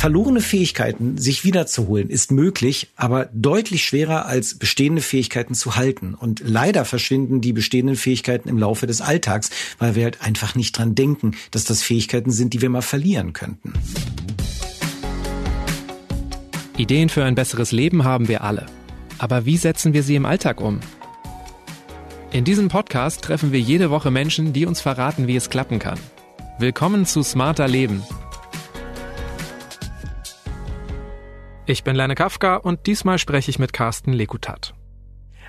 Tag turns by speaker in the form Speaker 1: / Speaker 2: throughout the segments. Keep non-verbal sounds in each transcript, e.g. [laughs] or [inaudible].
Speaker 1: Verlorene Fähigkeiten sich wiederzuholen ist möglich, aber deutlich schwerer als bestehende Fähigkeiten zu halten. Und leider verschwinden die bestehenden Fähigkeiten im Laufe des Alltags, weil wir halt einfach nicht dran denken, dass das Fähigkeiten sind, die wir mal verlieren könnten.
Speaker 2: Ideen für ein besseres Leben haben wir alle. Aber wie setzen wir sie im Alltag um? In diesem Podcast treffen wir jede Woche Menschen, die uns verraten, wie es klappen kann. Willkommen zu Smarter Leben. Ich bin Lene Kafka und diesmal spreche ich mit Carsten Lekutat.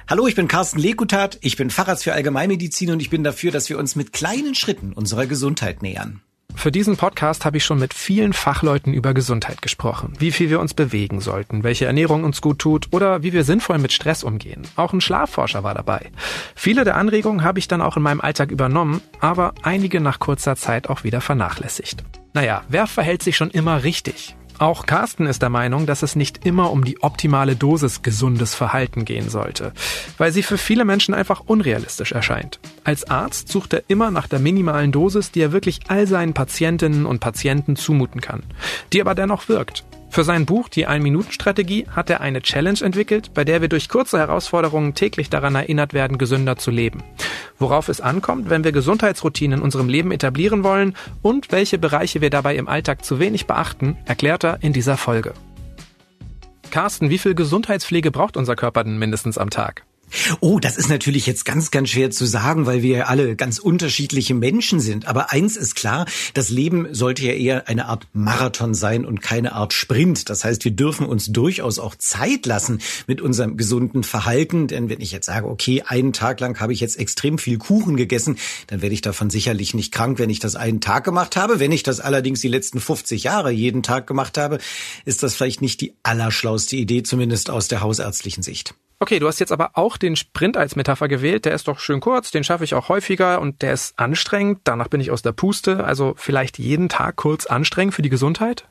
Speaker 1: Hallo, ich bin Carsten Lekutat, ich bin Facharzt für Allgemeinmedizin und ich bin dafür, dass wir uns mit kleinen Schritten unserer Gesundheit nähern.
Speaker 2: Für diesen Podcast habe ich schon mit vielen Fachleuten über Gesundheit gesprochen, wie viel wir uns bewegen sollten, welche Ernährung uns gut tut oder wie wir sinnvoll mit Stress umgehen. Auch ein Schlafforscher war dabei. Viele der Anregungen habe ich dann auch in meinem Alltag übernommen, aber einige nach kurzer Zeit auch wieder vernachlässigt. Naja, wer verhält sich schon immer richtig? Auch Carsten ist der Meinung, dass es nicht immer um die optimale Dosis gesundes Verhalten gehen sollte, weil sie für viele Menschen einfach unrealistisch erscheint. Als Arzt sucht er immer nach der minimalen Dosis, die er wirklich all seinen Patientinnen und Patienten zumuten kann, die aber dennoch wirkt. Für sein Buch Die Ein-Minuten-Strategie hat er eine Challenge entwickelt, bei der wir durch kurze Herausforderungen täglich daran erinnert werden, gesünder zu leben. Worauf es ankommt, wenn wir Gesundheitsroutinen in unserem Leben etablieren wollen und welche Bereiche wir dabei im Alltag zu wenig beachten, erklärt er in dieser Folge. Carsten, wie viel Gesundheitspflege braucht unser Körper denn mindestens am Tag?
Speaker 1: Oh, das ist natürlich jetzt ganz, ganz schwer zu sagen, weil wir alle ganz unterschiedliche Menschen sind. Aber eins ist klar, das Leben sollte ja eher eine Art Marathon sein und keine Art Sprint. Das heißt, wir dürfen uns durchaus auch Zeit lassen mit unserem gesunden Verhalten. Denn wenn ich jetzt sage, okay, einen Tag lang habe ich jetzt extrem viel Kuchen gegessen, dann werde ich davon sicherlich nicht krank, wenn ich das einen Tag gemacht habe. Wenn ich das allerdings die letzten 50 Jahre jeden Tag gemacht habe, ist das vielleicht nicht die allerschlauste Idee, zumindest aus der hausärztlichen Sicht.
Speaker 2: Okay, du hast jetzt aber auch den Sprint als Metapher gewählt. Der ist doch schön kurz, den schaffe ich auch häufiger und der ist anstrengend. Danach bin ich aus der Puste. Also vielleicht jeden Tag kurz anstrengend für die Gesundheit?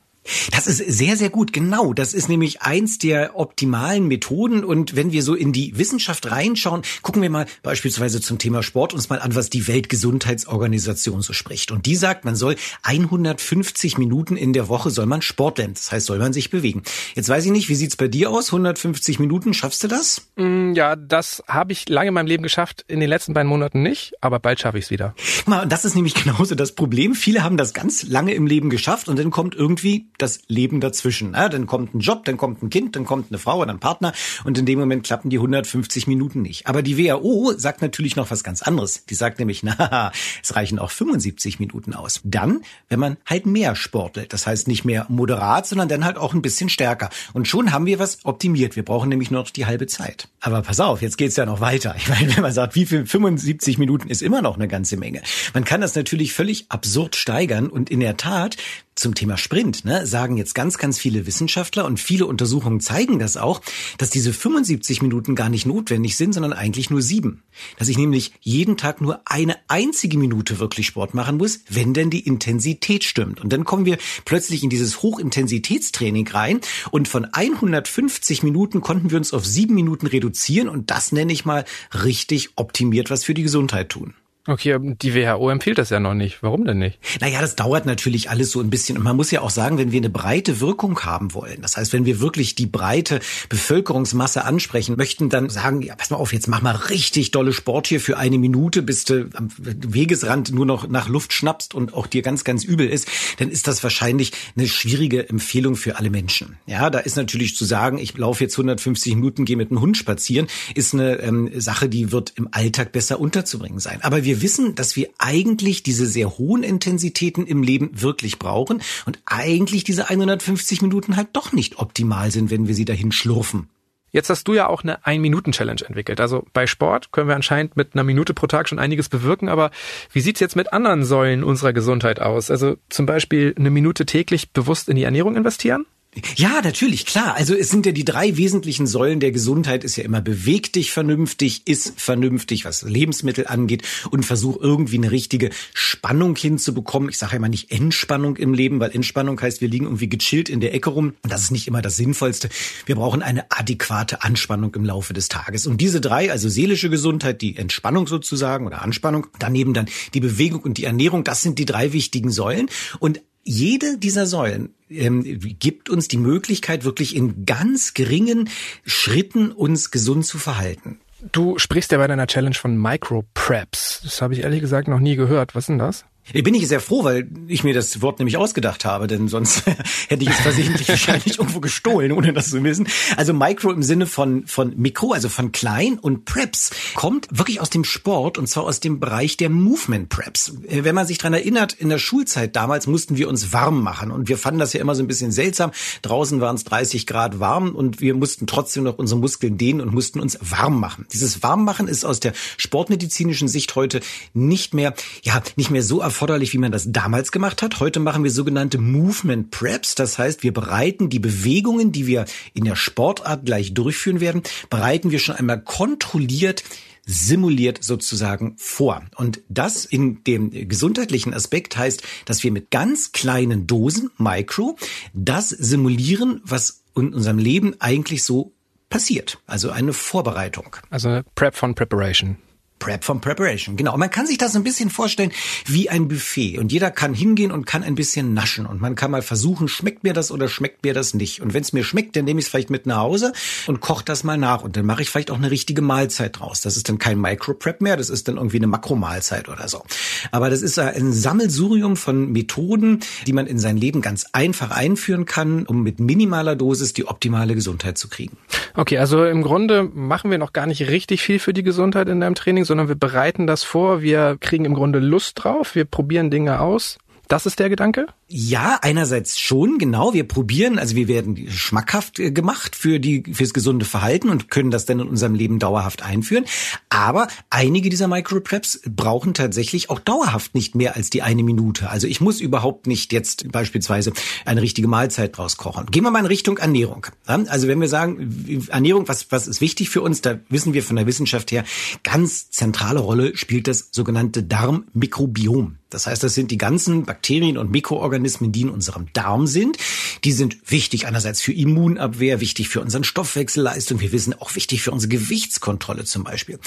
Speaker 1: Das ist sehr, sehr gut. Genau. Das ist nämlich eins der optimalen Methoden. Und wenn wir so in die Wissenschaft reinschauen, gucken wir mal beispielsweise zum Thema Sport uns mal an, was die Weltgesundheitsorganisation so spricht. Und die sagt, man soll 150 Minuten in der Woche soll man sporteln. Das heißt, soll man sich bewegen. Jetzt weiß ich nicht, wie sieht's bei dir aus? 150 Minuten, schaffst du das?
Speaker 2: Mm, ja, das habe ich lange in meinem Leben geschafft. In den letzten beiden Monaten nicht, aber bald schaffe ich es wieder.
Speaker 1: Mal, das ist nämlich [laughs] genauso das Problem. Viele haben das ganz lange im Leben geschafft und dann kommt irgendwie das Leben dazwischen. Ja, dann kommt ein Job, dann kommt ein Kind, dann kommt eine Frau oder ein Partner und in dem Moment klappen die 150 Minuten nicht. Aber die WHO sagt natürlich noch was ganz anderes. Die sagt nämlich, [laughs] na, es reichen auch 75 Minuten aus. Dann, wenn man halt mehr sportelt. Das heißt nicht mehr moderat, sondern dann halt auch ein bisschen stärker. Und schon haben wir was optimiert. Wir brauchen nämlich nur noch die halbe Zeit. Aber pass auf, jetzt geht's ja noch weiter. Ich meine, wenn man sagt, wie viel 75 Minuten ist immer noch eine ganze Menge. Man kann das natürlich völlig absurd steigern und in der Tat, zum Thema Sprint, ne, sagen jetzt ganz, ganz viele Wissenschaftler und viele Untersuchungen zeigen das auch, dass diese 75 Minuten gar nicht notwendig sind, sondern eigentlich nur sieben. Dass ich nämlich jeden Tag nur eine einzige Minute wirklich Sport machen muss, wenn denn die Intensität stimmt. Und dann kommen wir plötzlich in dieses Hochintensitätstraining rein und von 150 Minuten konnten wir uns auf sieben Minuten reduzieren und das nenne ich mal richtig optimiert was für die Gesundheit tun.
Speaker 2: Okay, die WHO empfiehlt das ja noch nicht. Warum denn nicht?
Speaker 1: Naja, das dauert natürlich alles so ein bisschen. Und man muss ja auch sagen, wenn wir eine breite Wirkung haben wollen, das heißt, wenn wir wirklich die breite Bevölkerungsmasse ansprechen möchten, dann sagen, ja, pass mal auf, jetzt mach mal richtig dolle Sport hier für eine Minute, bis du am Wegesrand nur noch nach Luft schnappst und auch dir ganz, ganz übel ist, dann ist das wahrscheinlich eine schwierige Empfehlung für alle Menschen. Ja, da ist natürlich zu sagen, ich laufe jetzt 150 Minuten, gehe mit einem Hund spazieren, ist eine ähm, Sache, die wird im Alltag besser unterzubringen sein. Aber wir wir wissen, dass wir eigentlich diese sehr hohen Intensitäten im Leben wirklich brauchen und eigentlich diese 150 Minuten halt doch nicht optimal sind, wenn wir sie dahin schlurfen.
Speaker 2: Jetzt hast du ja auch eine Ein-Minuten-Challenge entwickelt. Also bei Sport können wir anscheinend mit einer Minute pro Tag schon einiges bewirken, aber wie sieht's jetzt mit anderen Säulen unserer Gesundheit aus? Also zum Beispiel eine Minute täglich bewusst in die Ernährung investieren?
Speaker 1: Ja, natürlich, klar. Also es sind ja die drei wesentlichen Säulen der Gesundheit ist ja immer beweg dich vernünftig, iss vernünftig, was Lebensmittel angeht und versuch irgendwie eine richtige Spannung hinzubekommen. Ich sage ja immer nicht Entspannung im Leben, weil Entspannung heißt, wir liegen irgendwie gechillt in der Ecke rum und das ist nicht immer das Sinnvollste. Wir brauchen eine adäquate Anspannung im Laufe des Tages. Und diese drei, also seelische Gesundheit, die Entspannung sozusagen oder Anspannung, daneben dann die Bewegung und die Ernährung, das sind die drei wichtigen Säulen und jede dieser Säulen ähm, gibt uns die Möglichkeit, wirklich in ganz geringen Schritten uns gesund zu verhalten.
Speaker 2: Du sprichst ja bei deiner Challenge von Micro-Preps. Das habe ich ehrlich gesagt noch nie gehört. Was ist denn das?
Speaker 1: Da bin ich sehr froh, weil ich mir das Wort nämlich ausgedacht habe, denn sonst [laughs] hätte ich es versehentlich [laughs] wahrscheinlich irgendwo gestohlen, ohne das zu wissen. Also Micro im Sinne von, von Mikro, also von klein und Preps kommt wirklich aus dem Sport und zwar aus dem Bereich der Movement Preps. Äh, wenn man sich dran erinnert, in der Schulzeit damals mussten wir uns warm machen und wir fanden das ja immer so ein bisschen seltsam. Draußen waren es 30 Grad warm und wir mussten trotzdem noch unsere Muskeln dehnen und mussten uns warm machen. Dieses Warmmachen ist aus der sportmedizinischen Sicht heute nicht mehr, ja, nicht mehr so erforderlich, wie man das damals gemacht hat. Heute machen wir sogenannte Movement Preps. Das heißt, wir bereiten die Bewegungen, die wir in der Sportart gleich durchführen werden, bereiten wir schon einmal kontrolliert simuliert sozusagen vor. Und das in dem gesundheitlichen Aspekt heißt, dass wir mit ganz kleinen Dosen, Micro, das simulieren, was in unserem Leben eigentlich so passiert. Also eine Vorbereitung.
Speaker 2: Also Prep von Preparation.
Speaker 1: Prep from Preparation. Genau. man kann sich das ein bisschen vorstellen wie ein Buffet. Und jeder kann hingehen und kann ein bisschen naschen. Und man kann mal versuchen, schmeckt mir das oder schmeckt mir das nicht. Und wenn es mir schmeckt, dann nehme ich es vielleicht mit nach Hause und koche das mal nach. Und dann mache ich vielleicht auch eine richtige Mahlzeit draus. Das ist dann kein Micro-Prep mehr, das ist dann irgendwie eine Makromahlzeit oder so. Aber das ist ein Sammelsurium von Methoden, die man in sein Leben ganz einfach einführen kann, um mit minimaler Dosis die optimale Gesundheit zu kriegen.
Speaker 2: Okay, also im Grunde machen wir noch gar nicht richtig viel für die Gesundheit in deinem Training, sondern wir bereiten das vor, wir kriegen im Grunde Lust drauf, wir probieren Dinge aus. Das ist der Gedanke?
Speaker 1: Ja, einerseits schon, genau. Wir probieren, also wir werden schmackhaft äh, gemacht für die, fürs gesunde Verhalten und können das dann in unserem Leben dauerhaft einführen. Aber einige dieser Micropreps brauchen tatsächlich auch dauerhaft nicht mehr als die eine Minute. Also ich muss überhaupt nicht jetzt beispielsweise eine richtige Mahlzeit draus kochen. Gehen wir mal in Richtung Ernährung. Also wenn wir sagen, Ernährung, was, was ist wichtig für uns? Da wissen wir von der Wissenschaft her, ganz zentrale Rolle spielt das sogenannte Darmmikrobiom. Das heißt, das sind die ganzen Bakterien und Mikroorganismen, die in unserem Darm sind. Die sind wichtig einerseits für Immunabwehr, wichtig für unseren Stoffwechselleistung. Wir wissen auch wichtig für unsere Gewichtskontrolle zum Beispiel.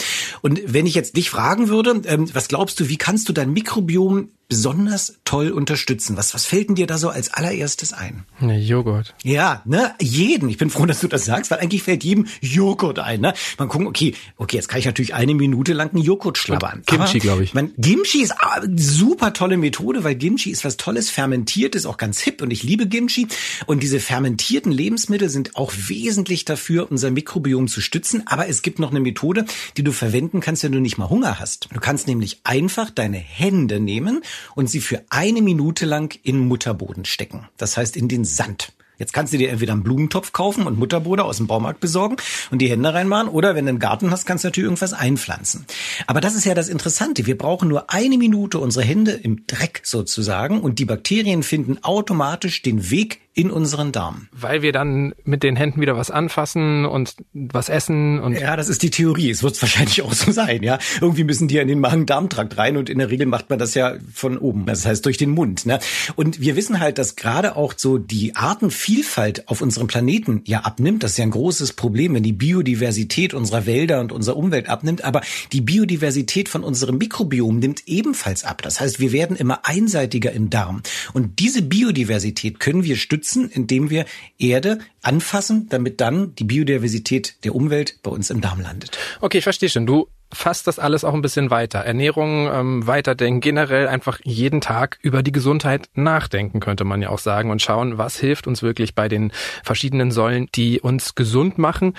Speaker 1: Und wenn ich jetzt dich fragen würde, ähm, was glaubst du, wie kannst du dein Mikrobiom besonders toll unterstützen? Was, was fällt denn dir da so als allererstes ein?
Speaker 2: Ne, Joghurt.
Speaker 1: Ja, ne, jeden. Ich bin froh, dass du das sagst, weil eigentlich fällt jedem Joghurt ein. Ne? Man guckt, okay, okay, jetzt kann ich natürlich eine Minute lang einen Joghurt schlabbern.
Speaker 2: Kimchi, glaube ich.
Speaker 1: Man, Kimchi ist eine super tolle Methode, weil Kimchi ist was Tolles, fermentiert ist auch ganz hip und ich liebe Kimchi. Und diese fermentierten Lebensmittel sind auch wesentlich dafür, unser Mikrobiom zu stützen. Aber es gibt noch eine Methode, die du verwenden kannst, wenn du nicht mal Hunger hast. Du kannst nämlich einfach deine Hände nehmen und sie für eine Minute lang in Mutterboden stecken. Das heißt in den Sand. Jetzt kannst du dir entweder einen Blumentopf kaufen und Mutterboden aus dem Baumarkt besorgen und die Hände reinmachen oder wenn du einen Garten hast, kannst du natürlich irgendwas einpflanzen. Aber das ist ja das Interessante. Wir brauchen nur eine Minute unsere Hände im Dreck sozusagen und die Bakterien finden automatisch den Weg in unseren Darm.
Speaker 2: Weil wir dann mit den Händen wieder was anfassen und was essen und.
Speaker 1: Ja, das ist die Theorie. Es wird wahrscheinlich auch so sein, ja. Irgendwie müssen die in den Magen-Darm-Trakt rein und in der Regel macht man das ja von oben. Das heißt durch den Mund, ne? Und wir wissen halt, dass gerade auch so die Artenvielfalt auf unserem Planeten ja abnimmt. Das ist ja ein großes Problem, wenn die Biodiversität unserer Wälder und unserer Umwelt abnimmt. Aber die Biodiversität von unserem Mikrobiom nimmt ebenfalls ab. Das heißt, wir werden immer einseitiger im Darm. Und diese Biodiversität können wir stützen schützen, indem wir Erde anfassen, damit dann die Biodiversität der Umwelt bei uns im Darm landet.
Speaker 2: Okay, ich verstehe schon. Du fasst das alles auch ein bisschen weiter. Ernährung, ähm, weiterdenken, generell einfach jeden Tag über die Gesundheit nachdenken, könnte man ja auch sagen, und schauen, was hilft uns wirklich bei den verschiedenen Säulen, die uns gesund machen.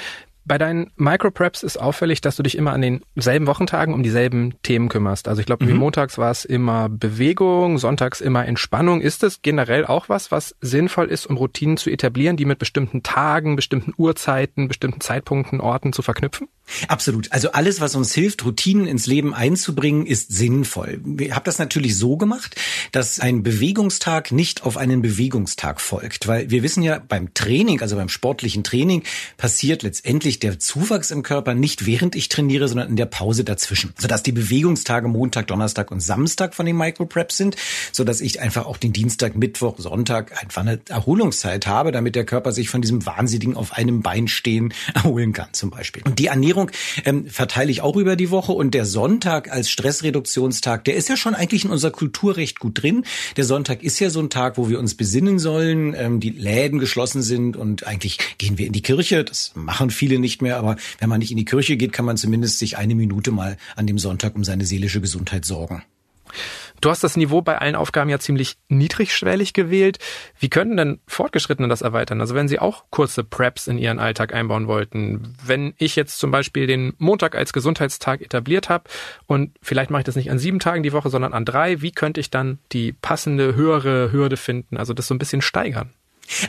Speaker 2: Bei deinen Micropreps ist auffällig, dass du dich immer an denselben Wochentagen um dieselben Themen kümmerst. Also ich glaube, mhm. montags war es immer Bewegung, sonntags immer Entspannung. Ist es generell auch was, was sinnvoll ist, um Routinen zu etablieren, die mit bestimmten Tagen, bestimmten Uhrzeiten, bestimmten Zeitpunkten, Orten zu verknüpfen?
Speaker 1: Absolut. Also alles, was uns hilft, Routinen ins Leben einzubringen, ist sinnvoll. Ich habe das natürlich so gemacht, dass ein Bewegungstag nicht auf einen Bewegungstag folgt, weil wir wissen ja beim Training, also beim sportlichen Training, passiert letztendlich der Zuwachs im Körper nicht während ich trainiere, sondern in der Pause dazwischen, sodass die Bewegungstage Montag, Donnerstag und Samstag von den Micropreps sind, sodass ich einfach auch den Dienstag, Mittwoch, Sonntag einfach eine Erholungszeit habe, damit der Körper sich von diesem wahnsinnigen auf einem Bein stehen [laughs] erholen kann zum Beispiel. Und die Ernährung Ernährung ähm, verteile ich auch über die Woche und der Sonntag als Stressreduktionstag, der ist ja schon eigentlich in unserer Kultur recht gut drin. Der Sonntag ist ja so ein Tag, wo wir uns besinnen sollen, ähm, die Läden geschlossen sind und eigentlich gehen wir in die Kirche. Das machen viele nicht mehr, aber wenn man nicht in die Kirche geht, kann man zumindest sich eine Minute mal an dem Sonntag um seine seelische Gesundheit sorgen.
Speaker 2: Du hast das Niveau bei allen Aufgaben ja ziemlich niedrigschwellig gewählt. Wie könnten denn Fortgeschrittene das erweitern? Also wenn sie auch kurze Preps in ihren Alltag einbauen wollten. Wenn ich jetzt zum Beispiel den Montag als Gesundheitstag etabliert habe und vielleicht mache ich das nicht an sieben Tagen die Woche, sondern an drei, wie könnte ich dann die passende höhere Hürde finden? Also das so ein bisschen steigern?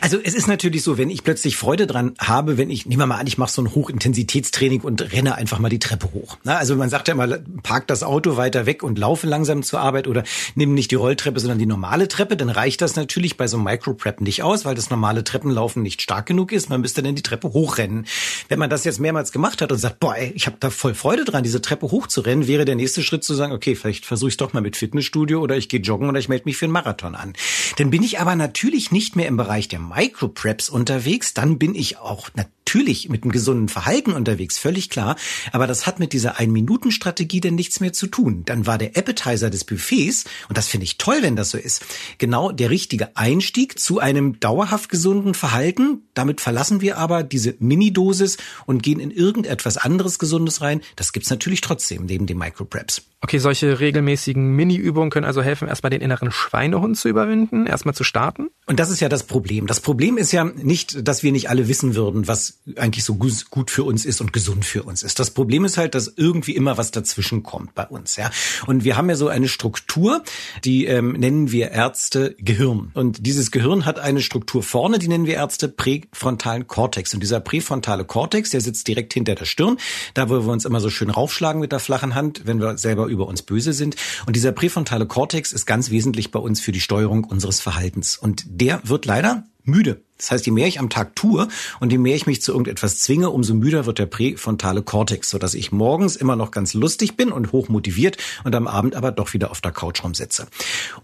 Speaker 1: Also es ist natürlich so, wenn ich plötzlich Freude dran habe, wenn ich, nehmen wir mal an, ich mache so ein Hochintensitätstraining und renne einfach mal die Treppe hoch. Also man sagt ja immer, park das Auto weiter weg und laufe langsam zur Arbeit oder nimm nicht die Rolltreppe, sondern die normale Treppe, dann reicht das natürlich bei so einem Microprep nicht aus, weil das normale Treppenlaufen nicht stark genug ist. Man müsste dann die Treppe hochrennen. Wenn man das jetzt mehrmals gemacht hat und sagt, boah, ey, ich habe da voll Freude dran, diese Treppe hochzurennen, wäre der nächste Schritt zu sagen, okay, vielleicht versuche ich doch mal mit Fitnessstudio oder ich gehe joggen oder ich melde mich für einen Marathon an. Dann bin ich aber natürlich nicht mehr im Bereich der Micropreps unterwegs, dann bin ich auch natürlich mit einem gesunden Verhalten unterwegs, völlig klar. Aber das hat mit dieser Ein-Minuten-Strategie denn nichts mehr zu tun. Dann war der Appetizer des Buffets, und das finde ich toll, wenn das so ist, genau der richtige Einstieg zu einem dauerhaft gesunden Verhalten. Damit verlassen wir aber diese Mini-Dosis und gehen in irgendetwas anderes Gesundes rein. Das gibt's natürlich trotzdem neben den Micropreps.
Speaker 2: Okay, solche regelmäßigen Mini-Übungen können also helfen, erstmal den inneren Schweinehund zu überwinden, erstmal zu starten?
Speaker 1: Und das ist ja das Problem. Das Problem ist ja nicht, dass wir nicht alle wissen würden, was eigentlich so gut für uns ist und gesund für uns ist. Das Problem ist halt, dass irgendwie immer was dazwischen kommt bei uns, ja. Und wir haben ja so eine Struktur, die ähm, nennen wir Ärzte Gehirn. Und dieses Gehirn hat eine Struktur vorne, die nennen wir Ärzte präfrontalen Kortex. Und dieser präfrontale Kortex, der sitzt direkt hinter der Stirn, da wo wir uns immer so schön raufschlagen mit der flachen Hand, wenn wir selber über uns böse sind. Und dieser präfrontale Kortex ist ganz wesentlich bei uns für die Steuerung unseres Verhaltens. Und der wird leider müde. Das heißt, je mehr ich am Tag tue und je mehr ich mich zu irgendetwas zwinge, umso müder wird der präfrontale Kortex, sodass ich morgens immer noch ganz lustig bin und hoch motiviert und am Abend aber doch wieder auf der Couch rumsitze.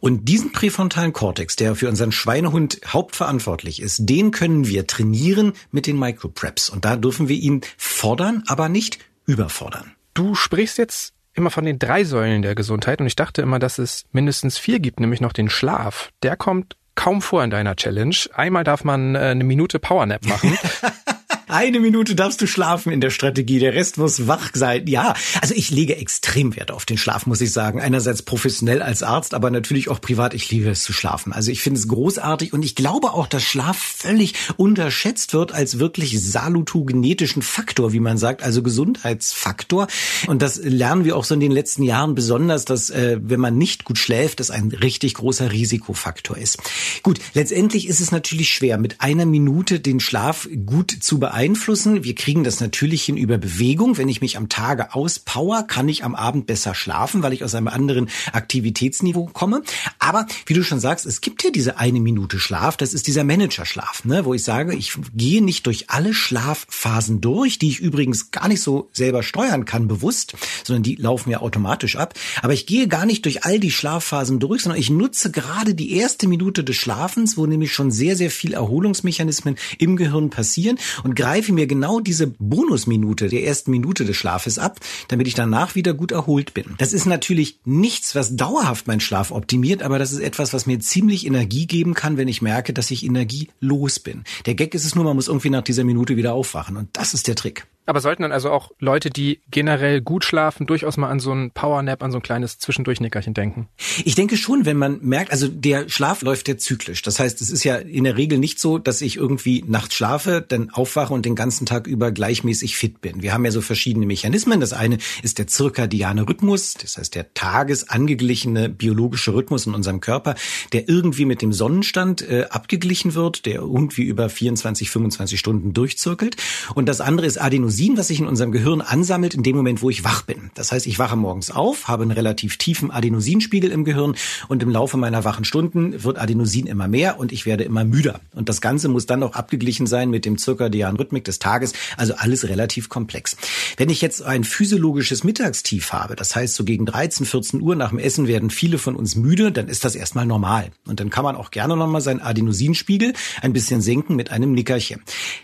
Speaker 1: Und diesen präfrontalen Kortex, der für unseren Schweinehund hauptverantwortlich ist, den können wir trainieren mit den Micropreps. Und da dürfen wir ihn fordern, aber nicht überfordern.
Speaker 2: Du sprichst jetzt immer von den drei Säulen der Gesundheit und ich dachte immer, dass es mindestens vier gibt, nämlich noch den Schlaf. Der kommt kaum vor in deiner Challenge. Einmal darf man äh, eine Minute Powernap machen. [laughs]
Speaker 1: Eine Minute darfst du schlafen in der Strategie, der Rest muss wach sein. Ja, also ich lege extrem Wert auf den Schlaf, muss ich sagen. Einerseits professionell als Arzt, aber natürlich auch privat. Ich liebe es zu schlafen. Also ich finde es großartig und ich glaube auch, dass Schlaf völlig unterschätzt wird als wirklich salutogenetischen Faktor, wie man sagt, also Gesundheitsfaktor. Und das lernen wir auch so in den letzten Jahren besonders, dass äh, wenn man nicht gut schläft, das ein richtig großer Risikofaktor ist. Gut, letztendlich ist es natürlich schwer, mit einer Minute den Schlaf gut zu beeinflussen beeinflussen. Wir kriegen das natürlich hin über Bewegung. Wenn ich mich am Tage auspower, kann ich am Abend besser schlafen, weil ich aus einem anderen Aktivitätsniveau komme. Aber wie du schon sagst, es gibt ja diese eine Minute Schlaf. Das ist dieser Managerschlaf, ne, wo ich sage, ich gehe nicht durch alle Schlafphasen durch, die ich übrigens gar nicht so selber steuern kann, bewusst, sondern die laufen ja automatisch ab. Aber ich gehe gar nicht durch all die Schlafphasen durch, sondern ich nutze gerade die erste Minute des Schlafens, wo nämlich schon sehr, sehr viel Erholungsmechanismen im Gehirn passieren. Und greife mir genau diese Bonusminute der ersten Minute des Schlafes ab, damit ich danach wieder gut erholt bin. Das ist natürlich nichts, was dauerhaft meinen Schlaf optimiert, aber das ist etwas, was mir ziemlich Energie geben kann, wenn ich merke, dass ich energielos bin. Der Gag ist es nur, man muss irgendwie nach dieser Minute wieder aufwachen und das ist der Trick.
Speaker 2: Aber sollten dann also auch Leute, die generell gut schlafen, durchaus mal an so ein Powernap, an so ein kleines Zwischendurchnickerchen denken?
Speaker 1: Ich denke schon, wenn man merkt, also der Schlaf läuft ja zyklisch. Das heißt, es ist ja in der Regel nicht so, dass ich irgendwie nachts schlafe, dann aufwache und den ganzen Tag über gleichmäßig fit bin. Wir haben ja so verschiedene Mechanismen. Das eine ist der zirkadiane Rhythmus, das heißt der tagesangeglichene biologische Rhythmus in unserem Körper, der irgendwie mit dem Sonnenstand äh, abgeglichen wird, der irgendwie über 24, 25 Stunden durchzirkelt. Und das andere ist Adenosin Adenosin, was sich in unserem Gehirn ansammelt in dem Moment, wo ich wach bin. Das heißt, ich wache morgens auf, habe einen relativ tiefen Adenosinspiegel im Gehirn und im Laufe meiner wachen Stunden wird Adenosin immer mehr und ich werde immer müder. Und das Ganze muss dann auch abgeglichen sein mit dem zirkadianen Rhythmik des Tages, also alles relativ komplex. Wenn ich jetzt ein physiologisches Mittagstief habe, das heißt so gegen 13, 14 Uhr nach dem Essen werden viele von uns müde, dann ist das erstmal normal. Und dann kann man auch gerne nochmal seinen Adenosinspiegel ein bisschen senken mit einem Nickerchen.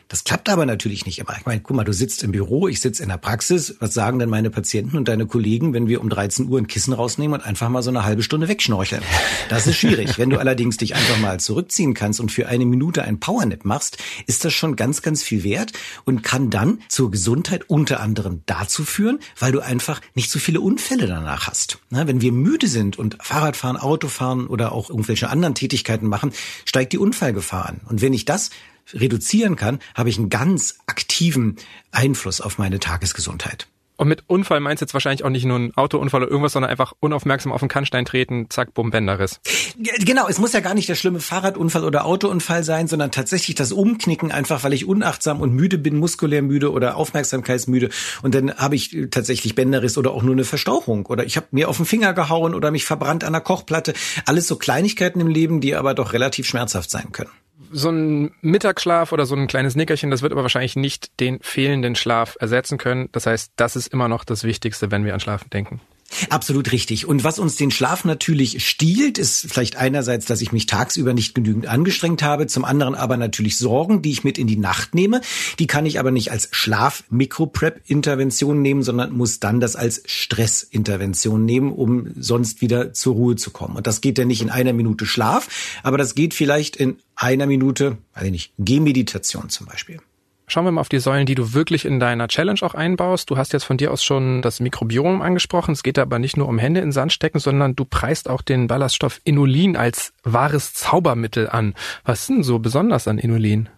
Speaker 1: Das klappt aber natürlich nicht immer. Ich meine, guck mal, du sitzt sitzt im Büro, ich sitze in der Praxis. Was sagen denn meine Patienten und deine Kollegen, wenn wir um 13 Uhr ein Kissen rausnehmen und einfach mal so eine halbe Stunde wegschnorcheln? Das ist schwierig. wenn du [laughs] allerdings dich einfach mal zurückziehen kannst und für eine Minute ein Powernap machst, ist das schon ganz, ganz viel wert und kann dann zur Gesundheit unter anderem dazu führen, weil du einfach nicht so viele Unfälle danach hast. Na, wenn wir müde sind und Fahrradfahren, Autofahren oder auch irgendwelche anderen Tätigkeiten machen, steigt die Unfallgefahr an. Und wenn ich das reduzieren kann, habe ich einen ganz aktiven Einfluss auf meine Tagesgesundheit.
Speaker 2: Und mit Unfall meinst du jetzt wahrscheinlich auch nicht nur ein Autounfall oder irgendwas, sondern einfach unaufmerksam auf den Kannstein treten, zack, bumm, Bänderriss.
Speaker 1: Genau, es muss ja gar nicht der schlimme Fahrradunfall oder Autounfall sein, sondern tatsächlich das Umknicken, einfach weil ich unachtsam und müde bin, muskulär müde oder aufmerksamkeitsmüde. Und dann habe ich tatsächlich Bänderriss oder auch nur eine Verstauchung. Oder ich habe mir auf den Finger gehauen oder mich verbrannt an der Kochplatte. Alles so Kleinigkeiten im Leben, die aber doch relativ schmerzhaft sein können
Speaker 2: so ein Mittagsschlaf oder so ein kleines Nickerchen, das wird aber wahrscheinlich nicht den fehlenden Schlaf ersetzen können. Das heißt, das ist immer noch das Wichtigste, wenn wir an Schlafen denken.
Speaker 1: Absolut richtig. Und was uns den Schlaf natürlich stiehlt, ist vielleicht einerseits, dass ich mich tagsüber nicht genügend angestrengt habe, zum anderen aber natürlich Sorgen, die ich mit in die Nacht nehme. Die kann ich aber nicht als Schlaf-Mikroprep-Intervention nehmen, sondern muss dann das als Stress-Intervention nehmen, um sonst wieder zur Ruhe zu kommen. Und das geht ja nicht in einer Minute Schlaf, aber das geht vielleicht in einer Minute, weiß ich nicht, Gehmeditation zum Beispiel.
Speaker 2: Schauen wir mal auf die Säulen, die du wirklich in deiner Challenge auch einbaust. Du hast jetzt von dir aus schon das Mikrobiom angesprochen. Es geht aber nicht nur um Hände in Sand stecken, sondern du preist auch den Ballaststoff Inulin als wahres Zaubermittel an. Was ist denn so besonders an Inulin?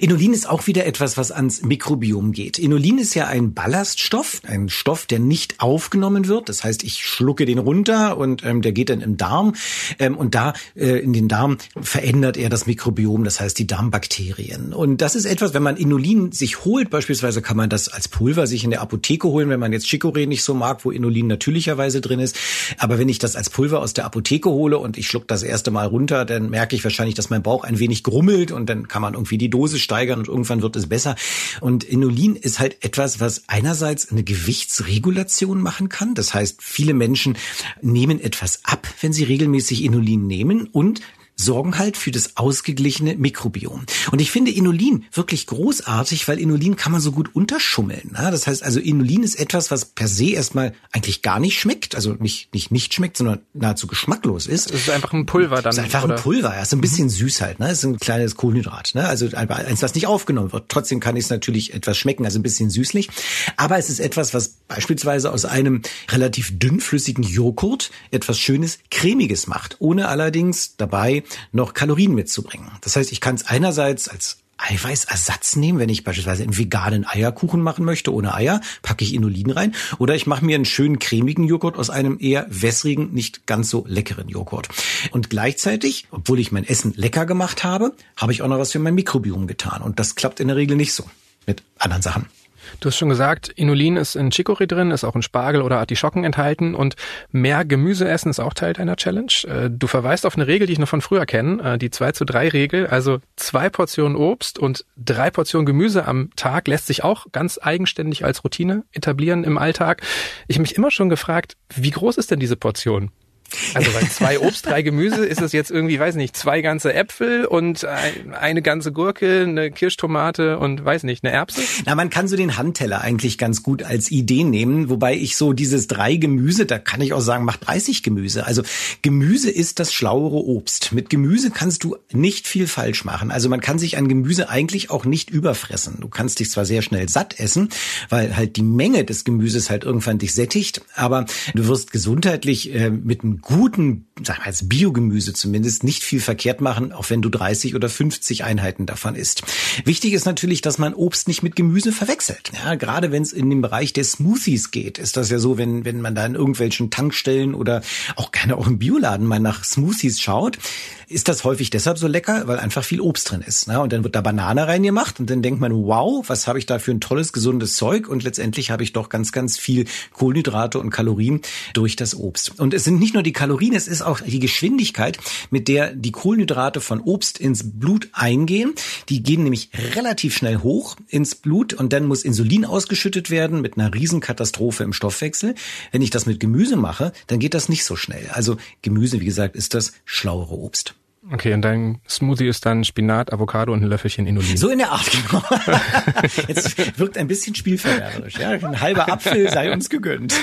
Speaker 1: Inulin ist auch wieder etwas, was ans Mikrobiom geht. Inulin ist ja ein Ballaststoff, ein Stoff, der nicht aufgenommen wird. Das heißt, ich schlucke den runter und ähm, der geht dann im Darm. Ähm, und da äh, in den Darm verändert er das Mikrobiom, das heißt die Darmbakterien. Und das ist etwas, wenn man Inulin sich holt, beispielsweise kann man das als Pulver sich in der Apotheke holen, wenn man jetzt Chicorée nicht so mag, wo Inulin natürlicherweise drin ist. Aber wenn ich das als Pulver aus der Apotheke hole und ich schluck das erste Mal runter, dann merke ich wahrscheinlich, dass mein Bauch ein wenig grummelt und dann kann man irgendwie die Dose Dosis steigern und irgendwann wird es besser. Und Inulin ist halt etwas, was einerseits eine Gewichtsregulation machen kann. Das heißt, viele Menschen nehmen etwas ab, wenn sie regelmäßig Inulin nehmen und sorgen halt für das ausgeglichene Mikrobiom. Und ich finde Inulin wirklich großartig, weil Inulin kann man so gut unterschummeln. Ne? Das heißt also, Inulin ist etwas, was per se erstmal eigentlich gar nicht schmeckt, also nicht nicht nicht schmeckt, sondern nahezu geschmacklos ist.
Speaker 2: Es ist einfach ein Pulver dann. Es
Speaker 1: ist einfach oder? ein Pulver, ja, ist ein bisschen mhm. süß halt, ne? Es ist ein kleines Kohlenhydrat, ne? Also eins, was nicht aufgenommen wird. Trotzdem kann es natürlich etwas schmecken, also ein bisschen süßlich. Aber es ist etwas, was beispielsweise aus einem relativ dünnflüssigen Joghurt etwas Schönes, cremiges macht, ohne allerdings dabei noch Kalorien mitzubringen. Das heißt, ich kann es einerseits als Eiweißersatz nehmen, wenn ich beispielsweise einen veganen Eierkuchen machen möchte ohne Eier, packe ich Inulin rein oder ich mache mir einen schönen cremigen Joghurt aus einem eher wässrigen, nicht ganz so leckeren Joghurt. Und gleichzeitig, obwohl ich mein Essen lecker gemacht habe, habe ich auch noch was für mein Mikrobiom getan und das klappt in der Regel nicht so mit anderen Sachen.
Speaker 2: Du hast schon gesagt, Inulin ist in Chicorée drin, ist auch in Spargel oder Artischocken enthalten und mehr Gemüse essen ist auch Teil deiner Challenge. Äh, du verweist auf eine Regel, die ich noch von früher kenne, äh, die 2 zu 3 Regel, also zwei Portionen Obst und drei Portionen Gemüse am Tag lässt sich auch ganz eigenständig als Routine etablieren im Alltag. Ich habe mich immer schon gefragt, wie groß ist denn diese Portion? Also bei zwei Obst, drei Gemüse ist es jetzt irgendwie, weiß nicht, zwei ganze Äpfel und ein, eine ganze Gurke, eine Kirschtomate und weiß nicht, eine Erbse?
Speaker 1: Na, man kann so den Handteller eigentlich ganz gut als Idee nehmen, wobei ich so dieses drei Gemüse, da kann ich auch sagen, mach 30 Gemüse. Also Gemüse ist das schlauere Obst. Mit Gemüse kannst du nicht viel falsch machen. Also man kann sich an Gemüse eigentlich auch nicht überfressen. Du kannst dich zwar sehr schnell satt essen, weil halt die Menge des Gemüses halt irgendwann dich sättigt, aber du wirst gesundheitlich äh, mit einem guten, sag mal als Biogemüse zumindest, nicht viel verkehrt machen, auch wenn du 30 oder 50 Einheiten davon isst. Wichtig ist natürlich, dass man Obst nicht mit Gemüse verwechselt. Ja, gerade wenn es in den Bereich der Smoothies geht, ist das ja so, wenn, wenn man da in irgendwelchen Tankstellen oder auch gerne auch im Bioladen mal nach Smoothies schaut, ist das häufig deshalb so lecker, weil einfach viel Obst drin ist. Ne? Und dann wird da Banane reingemacht und dann denkt man, wow, was habe ich da für ein tolles, gesundes Zeug? Und letztendlich habe ich doch ganz, ganz viel Kohlenhydrate und Kalorien durch das Obst. Und es sind nicht nur die Kalorien, es ist auch die Geschwindigkeit, mit der die Kohlenhydrate von Obst ins Blut eingehen. Die gehen nämlich relativ schnell hoch ins Blut und dann muss Insulin ausgeschüttet werden mit einer Riesenkatastrophe im Stoffwechsel. Wenn ich das mit Gemüse mache, dann geht das nicht so schnell. Also Gemüse, wie gesagt, ist das schlauere Obst.
Speaker 2: Okay, und dein Smoothie ist dann Spinat, Avocado und ein Löffelchen Inulin.
Speaker 1: So in der Art, genau. [laughs] Jetzt wirkt ein bisschen spielverderberisch. Ja? Ein halber Apfel sei uns gegönnt.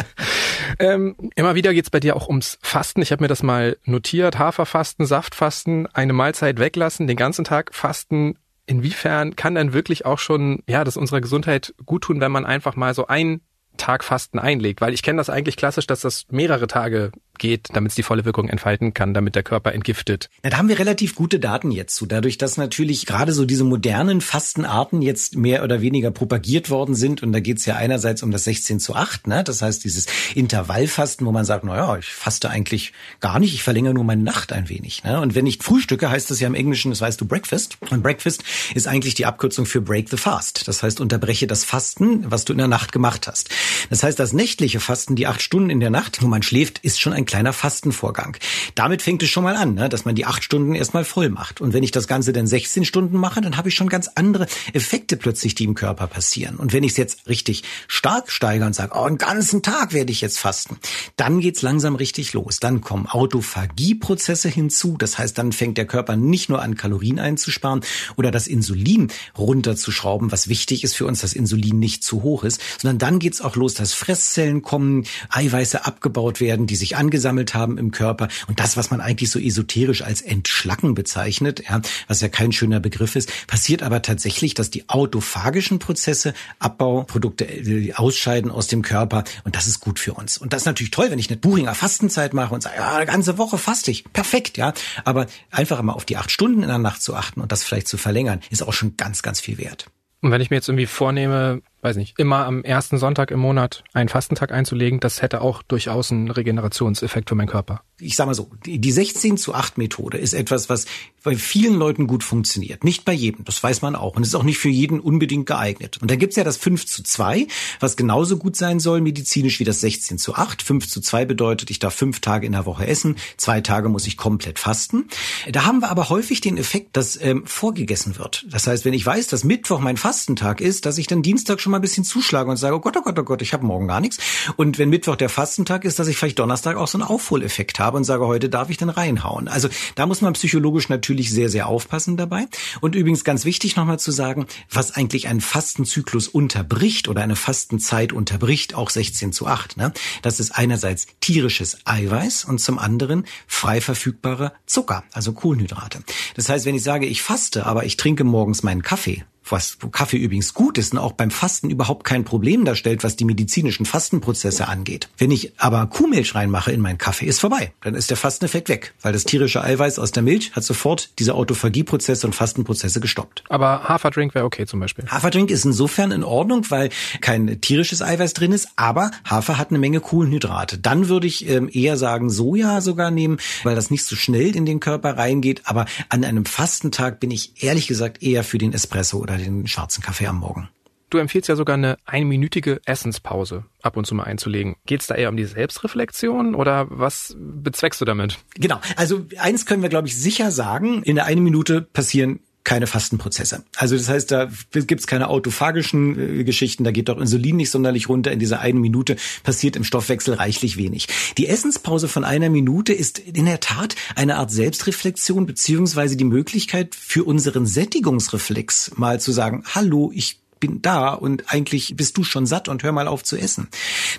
Speaker 1: [laughs]
Speaker 2: ähm, immer wieder geht's bei dir auch ums Fasten. Ich habe mir das mal notiert. Haferfasten, Saftfasten, eine Mahlzeit weglassen, den ganzen Tag fasten. Inwiefern kann dann wirklich auch schon, ja, das unserer Gesundheit gut tun, wenn man einfach mal so ein Tag Fasten einlegt? Weil ich kenne das eigentlich klassisch, dass das mehrere Tage geht, damit es die volle Wirkung entfalten kann, damit der Körper entgiftet.
Speaker 1: Ja, da haben wir relativ gute Daten jetzt zu. Dadurch, dass natürlich gerade so diese modernen Fastenarten jetzt mehr oder weniger propagiert worden sind. Und da geht es ja einerseits um das 16 zu 8, ne? das heißt dieses Intervallfasten, wo man sagt, na ja, ich faste eigentlich gar nicht, ich verlängere nur meine Nacht ein wenig. Ne? Und wenn ich frühstücke, heißt das ja im Englischen, das weißt du, Breakfast. Und Breakfast ist eigentlich die Abkürzung für Break the Fast. Das heißt, unterbreche das Fasten, was du in der Nacht gemacht hast. Das heißt, das nächtliche Fasten, die acht Stunden in der Nacht, wo man schläft, ist schon ein kleiner Fastenvorgang. Damit fängt es schon mal an, ne, dass man die acht Stunden erstmal voll macht. Und wenn ich das Ganze dann 16 Stunden mache, dann habe ich schon ganz andere Effekte plötzlich, die im Körper passieren. Und wenn ich es jetzt richtig stark steigere und sage, oh, einen ganzen Tag werde ich jetzt fasten, dann geht's langsam richtig los. Dann kommen Autophagieprozesse hinzu. Das heißt, dann fängt der Körper nicht nur an, Kalorien einzusparen oder das Insulin runterzuschrauben, was wichtig ist für uns, dass Insulin nicht zu hoch ist, sondern dann geht's auch los, dass Fresszellen kommen, Eiweiße abgebaut werden, die sich angesammelt haben im Körper. Und das, was man eigentlich so esoterisch als Entschlacken bezeichnet, ja, was ja kein schöner Begriff ist, passiert aber tatsächlich, dass die autophagischen Prozesse, Abbauprodukte äh, ausscheiden aus dem Körper. Und das ist gut für uns. Und das ist natürlich toll, wenn ich eine Buchinger Fastenzeit mache und sage, ja, eine ganze Woche faste ich. Perfekt, ja. Aber einfach mal auf die acht Stunden in der Nacht zu achten und das vielleicht zu verlängern, ist auch schon ganz, ganz viel wert.
Speaker 2: Und wenn ich mir jetzt irgendwie vornehme, weiß nicht, immer am ersten Sonntag im Monat einen Fastentag einzulegen, das hätte auch durchaus einen Regenerationseffekt für meinen Körper.
Speaker 1: Ich sag mal so, die 16 zu 8 Methode ist etwas, was bei vielen Leuten gut funktioniert. Nicht bei jedem, das weiß man auch. Und ist auch nicht für jeden unbedingt geeignet. Und dann gibt's ja das 5 zu 2, was genauso gut sein soll medizinisch wie das 16 zu 8. 5 zu 2 bedeutet, ich darf fünf Tage in der Woche essen, zwei Tage muss ich komplett fasten. Da haben wir aber häufig den Effekt, dass ähm, vorgegessen wird. Das heißt, wenn ich weiß, dass Mittwoch mein Fastentag ist, dass ich dann Dienstag schon mal ein bisschen zuschlage und sage, oh Gott, oh Gott, oh Gott, ich habe morgen gar nichts. Und wenn Mittwoch der Fastentag ist, dass ich vielleicht Donnerstag auch so einen Aufholeffekt habe und sage, heute darf ich dann reinhauen. Also da muss man psychologisch natürlich sehr, sehr aufpassen dabei. Und übrigens ganz wichtig nochmal zu sagen, was eigentlich einen Fastenzyklus unterbricht oder eine Fastenzeit unterbricht, auch 16 zu 8. Ne? Das ist einerseits tierisches Eiweiß und zum anderen frei verfügbare Zucker, also Kohlenhydrate. Das heißt, wenn ich sage, ich faste, aber ich trinke morgens meinen Kaffee, was Kaffee übrigens gut ist und auch beim Fasten überhaupt kein Problem darstellt, was die medizinischen Fastenprozesse angeht. Wenn ich aber Kuhmilch reinmache in meinen Kaffee, ist vorbei. Dann ist der Fasteneffekt weg, weil das tierische Eiweiß aus der Milch hat sofort diese Autophagieprozesse und Fastenprozesse gestoppt.
Speaker 2: Aber Haferdrink wäre okay zum Beispiel.
Speaker 1: Haferdrink ist insofern in Ordnung, weil kein tierisches Eiweiß drin ist, aber Hafer hat eine Menge Kohlenhydrate. Dann würde ich ähm, eher sagen Soja sogar nehmen, weil das nicht so schnell in den Körper reingeht. Aber an einem Fastentag bin ich ehrlich gesagt eher für den Espresso oder den schwarzen Kaffee am Morgen.
Speaker 2: Du empfiehlst ja sogar eine einminütige Essenspause ab und zu mal einzulegen. Geht es da eher um die Selbstreflexion oder was bezweckst du damit?
Speaker 1: Genau, also eins können wir, glaube ich, sicher sagen. In der eine Minute passieren keine Fastenprozesse. Also das heißt, da gibt's keine autophagischen äh, Geschichten, da geht doch Insulin nicht sonderlich runter. In dieser einen Minute passiert im Stoffwechsel reichlich wenig. Die Essenspause von einer Minute ist in der Tat eine Art Selbstreflexion beziehungsweise die Möglichkeit für unseren Sättigungsreflex mal zu sagen, hallo, ich bin da und eigentlich bist du schon satt und hör mal auf zu essen.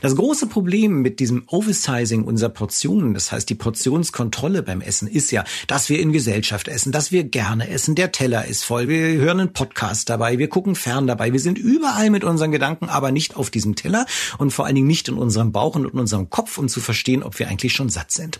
Speaker 1: Das große Problem mit diesem Oversizing unserer Portionen, das heißt die Portionskontrolle beim Essen, ist ja, dass wir in Gesellschaft essen, dass wir gerne essen, der Teller ist voll, wir hören einen Podcast dabei, wir gucken fern dabei, wir sind überall mit unseren Gedanken, aber nicht auf diesem Teller und vor allen Dingen nicht in unserem Bauch und in unserem Kopf, um zu verstehen, ob wir eigentlich schon satt sind.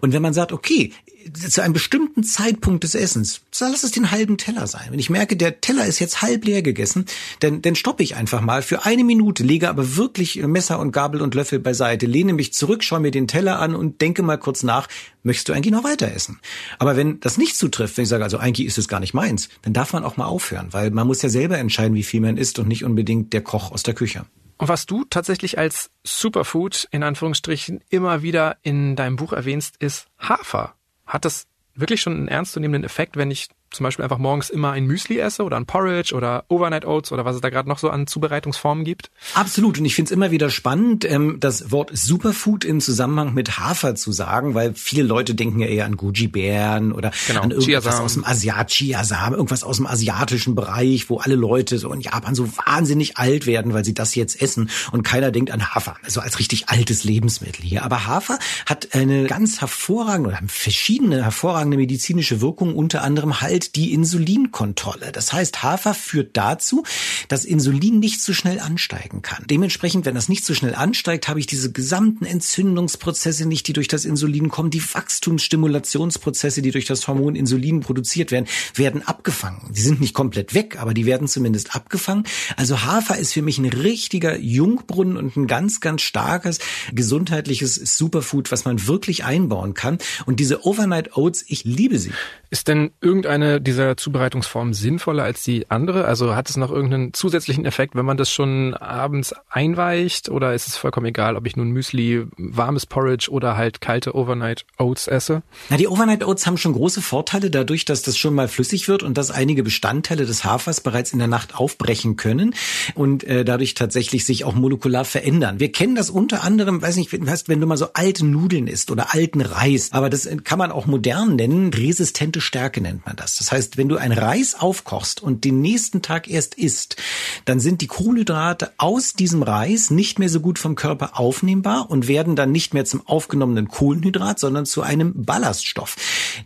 Speaker 1: Und wenn man sagt, okay, zu einem bestimmten Zeitpunkt des Essens, lass es den halben Teller sein. Wenn ich merke, der Teller ist jetzt halb leer gegessen, dann, dann stoppe ich einfach mal für eine Minute, lege aber wirklich Messer und Gabel und Löffel beiseite, lehne mich zurück, schaue mir den Teller an und denke mal kurz nach, möchtest du eigentlich noch weiter essen? Aber wenn das nicht zutrifft, wenn ich sage, also eigentlich ist es gar nicht meins, dann darf man auch mal aufhören, weil man muss ja selber entscheiden, wie viel man isst und nicht unbedingt der Koch aus der Küche.
Speaker 2: Und was du tatsächlich als Superfood in Anführungsstrichen immer wieder in deinem Buch erwähnst, ist Hafer. Hat das wirklich schon einen ernstzunehmenden Effekt, wenn ich zum Beispiel einfach morgens immer ein Müsli esse oder ein Porridge oder Overnight Oats oder was es da gerade noch so an Zubereitungsformen gibt?
Speaker 1: Absolut. Und ich finde es immer wieder spannend, ähm, das Wort Superfood im Zusammenhang mit Hafer zu sagen, weil viele Leute denken ja eher an Goji-Bären oder genau. an irgendwas aus dem Asiat, Chiasamen, irgendwas aus dem asiatischen Bereich, wo alle Leute so in Japan so wahnsinnig alt werden, weil sie das jetzt essen und keiner denkt an Hafer, also als richtig altes Lebensmittel hier. Aber Hafer hat eine ganz hervorragende oder verschiedene hervorragende medizinische Wirkungen, unter anderem halt die Insulinkontrolle. Das heißt, Hafer führt dazu, dass Insulin nicht so schnell ansteigen kann. Dementsprechend, wenn das nicht so schnell ansteigt, habe ich diese gesamten Entzündungsprozesse nicht, die durch das Insulin kommen, die Wachstumsstimulationsprozesse, die durch das Hormon Insulin produziert werden, werden abgefangen. Die sind nicht komplett weg, aber die werden zumindest abgefangen. Also Hafer ist für mich ein richtiger Jungbrunnen und ein ganz, ganz starkes gesundheitliches Superfood, was man wirklich einbauen kann. Und diese Overnight Oats, ich liebe sie.
Speaker 2: Ist denn irgendeine dieser Zubereitungsformen sinnvoller als die andere? Also hat es noch irgendeinen zusätzlichen Effekt, wenn man das schon abends einweicht? Oder ist es vollkommen egal, ob ich nun Müsli, warmes Porridge oder halt kalte Overnight Oats esse?
Speaker 1: Na, die Overnight Oats haben schon große Vorteile dadurch, dass das schon mal flüssig wird und dass einige Bestandteile des Hafers bereits in der Nacht aufbrechen können und äh, dadurch tatsächlich sich auch molekular verändern. Wir kennen das unter anderem, weiß nicht, wenn du mal so alte Nudeln isst oder alten Reis, aber das kann man auch modern nennen, resistente Stärke nennt man das. Das heißt, wenn du ein Reis aufkochst und den nächsten Tag erst isst, dann sind die Kohlenhydrate aus diesem Reis nicht mehr so gut vom Körper aufnehmbar und werden dann nicht mehr zum aufgenommenen Kohlenhydrat, sondern zu einem Ballaststoff.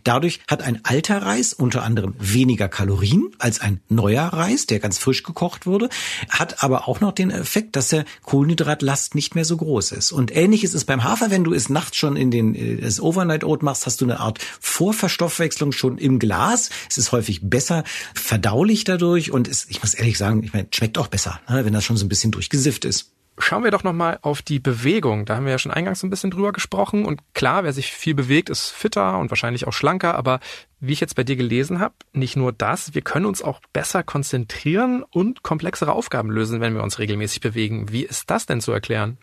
Speaker 1: Dadurch hat ein alter Reis unter anderem weniger Kalorien als ein neuer Reis, der ganz frisch gekocht wurde, hat aber auch noch den Effekt, dass der Kohlenhydratlast nicht mehr so groß ist. Und ähnlich ist es beim Hafer, wenn du es nachts schon in den äh, das Overnight Oat machst, hast du eine Art Vorverstoffwechslung schon im Glas. Es ist häufig besser verdaulich dadurch und es, ich muss ehrlich sagen, ich meine, schmeckt auch besser, ne, wenn das schon so ein bisschen durchgesifft ist.
Speaker 2: Schauen wir doch nochmal auf die Bewegung. Da haben wir ja schon eingangs ein bisschen drüber gesprochen. Und klar, wer sich viel bewegt, ist fitter und wahrscheinlich auch schlanker. Aber wie ich jetzt bei dir gelesen habe, nicht nur das, wir können uns auch besser konzentrieren und komplexere Aufgaben lösen, wenn wir uns regelmäßig bewegen. Wie ist das denn zu erklären?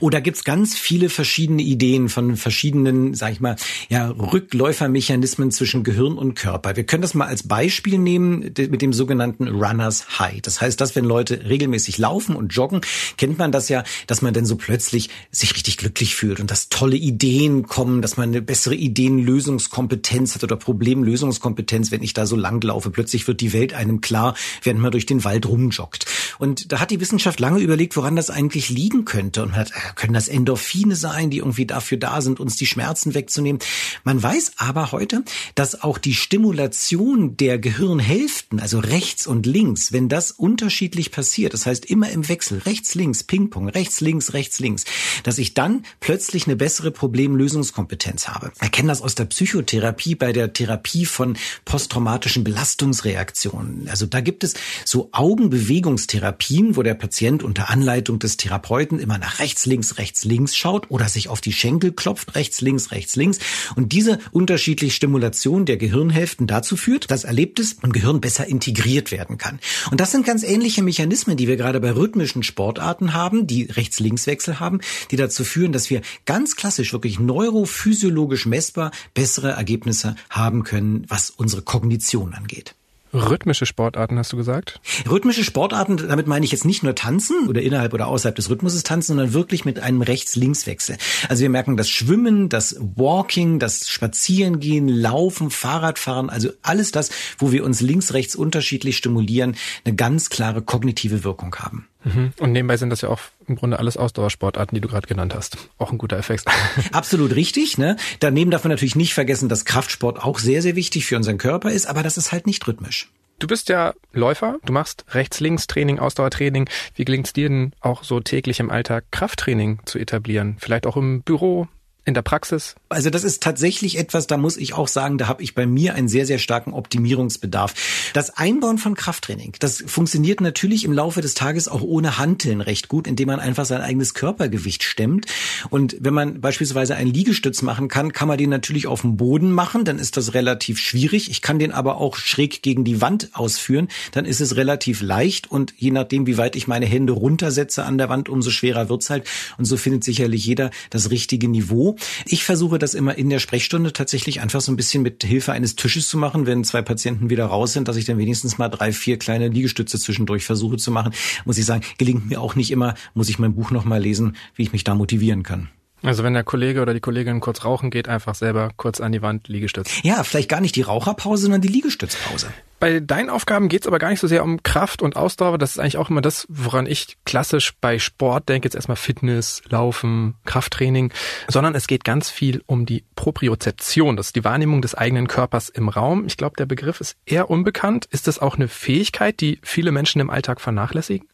Speaker 1: Oh, da gibt's ganz viele verschiedene Ideen von verschiedenen, sag ich mal, ja, Rückläufermechanismen zwischen Gehirn und Körper. Wir können das mal als Beispiel nehmen mit dem sogenannten Runners High. Das heißt, dass wenn Leute regelmäßig laufen und joggen, kennt man das ja, dass man dann so plötzlich sich richtig glücklich fühlt und dass tolle Ideen kommen, dass man eine bessere Ideenlösungskompetenz hat oder Problemlösungskompetenz, wenn ich da so lang laufe. Plötzlich wird die Welt einem klar, während man durch den Wald rumjoggt. Und da hat die Wissenschaft lange überlegt, woran das eigentlich liegen könnte und hat, äh, können das Endorphine sein, die irgendwie dafür da sind, uns die Schmerzen wegzunehmen. Man weiß aber heute, dass auch die Stimulation der Gehirnhälften, also rechts und links, wenn das unterschiedlich passiert, das heißt immer im Wechsel, rechts, links, Ping-Pong, rechts, links, rechts, links, dass ich dann plötzlich eine bessere Problemlösungskompetenz habe. Wir kennen das aus der Psychotherapie bei der Therapie von posttraumatischen Belastungsreaktionen. Also da gibt es so Augenbewegungstherapien, wo der Patient unter Anleitung des Therapeuten immer nach rechts, links, rechts, links schaut oder sich auf die Schenkel klopft, rechts, links, rechts, links. Und diese unterschiedliche Stimulation der Gehirnhälften dazu führt, dass Erlebtes im Gehirn besser integriert werden kann. Und das sind ganz ähnliche Mechanismen, die wir gerade bei rhythmischen Sportarten haben, die Rechts-Links-Wechsel haben, die dazu führen, dass wir ganz klassisch, wirklich neurophysiologisch messbar bessere Ergebnisse haben können, was unsere Kognition angeht.
Speaker 2: Rhythmische Sportarten hast du gesagt?
Speaker 1: Rhythmische Sportarten, damit meine ich jetzt nicht nur tanzen oder innerhalb oder außerhalb des Rhythmuses tanzen, sondern wirklich mit einem Rechts-Links-Wechsel. Also wir merken das Schwimmen, das Walking, das Spazierengehen, Laufen, Fahrradfahren, also alles das, wo wir uns links-rechts unterschiedlich stimulieren, eine ganz klare kognitive Wirkung haben.
Speaker 2: Mhm. Und nebenbei sind das ja auch im Grunde alles Ausdauersportarten, die du gerade genannt hast. Auch ein guter Effekt. [laughs]
Speaker 1: Absolut richtig. Ne? Daneben darf man natürlich nicht vergessen, dass Kraftsport auch sehr, sehr wichtig für unseren Körper ist, aber das ist halt nicht rhythmisch.
Speaker 2: Du bist ja Läufer, du machst Rechts-Links-Training, Ausdauertraining. Wie gelingt es dir denn auch so täglich im Alltag Krafttraining zu etablieren? Vielleicht auch im Büro, in der Praxis?
Speaker 1: Also das ist tatsächlich etwas, da muss ich auch sagen, da habe ich bei mir einen sehr, sehr starken Optimierungsbedarf. Das Einbauen von Krafttraining, das funktioniert natürlich im Laufe des Tages auch ohne Hanteln recht gut, indem man einfach sein eigenes Körpergewicht stemmt. Und wenn man beispielsweise einen Liegestütz machen kann, kann man den natürlich auf dem Boden machen, dann ist das relativ schwierig. Ich kann den aber auch schräg gegen die Wand ausführen, dann ist es relativ leicht und je nachdem, wie weit ich meine Hände runtersetze an der Wand, umso schwerer wird's halt. Und so findet sicherlich jeder das richtige Niveau. Ich versuche das immer in der Sprechstunde tatsächlich einfach so ein bisschen mit Hilfe eines Tisches zu machen, wenn zwei Patienten wieder raus sind, dass ich dann wenigstens mal drei, vier kleine Liegestütze zwischendurch versuche zu machen. Muss ich sagen, gelingt mir auch nicht immer, muss ich mein Buch nochmal lesen, wie ich mich da motivieren kann.
Speaker 2: Also wenn der Kollege oder die Kollegin kurz rauchen geht, einfach selber kurz an die Wand Liegestütz.
Speaker 1: Ja, vielleicht gar nicht die Raucherpause, sondern die Liegestützpause.
Speaker 2: Bei deinen Aufgaben geht's aber gar nicht so sehr um Kraft und Ausdauer. Das ist eigentlich auch immer das, woran ich klassisch bei Sport denke. Jetzt erstmal Fitness, Laufen, Krafttraining, sondern es geht ganz viel um die Propriozeption. Das ist die Wahrnehmung des eigenen Körpers im Raum. Ich glaube, der Begriff ist eher unbekannt. Ist das auch eine Fähigkeit, die viele Menschen im Alltag vernachlässigen?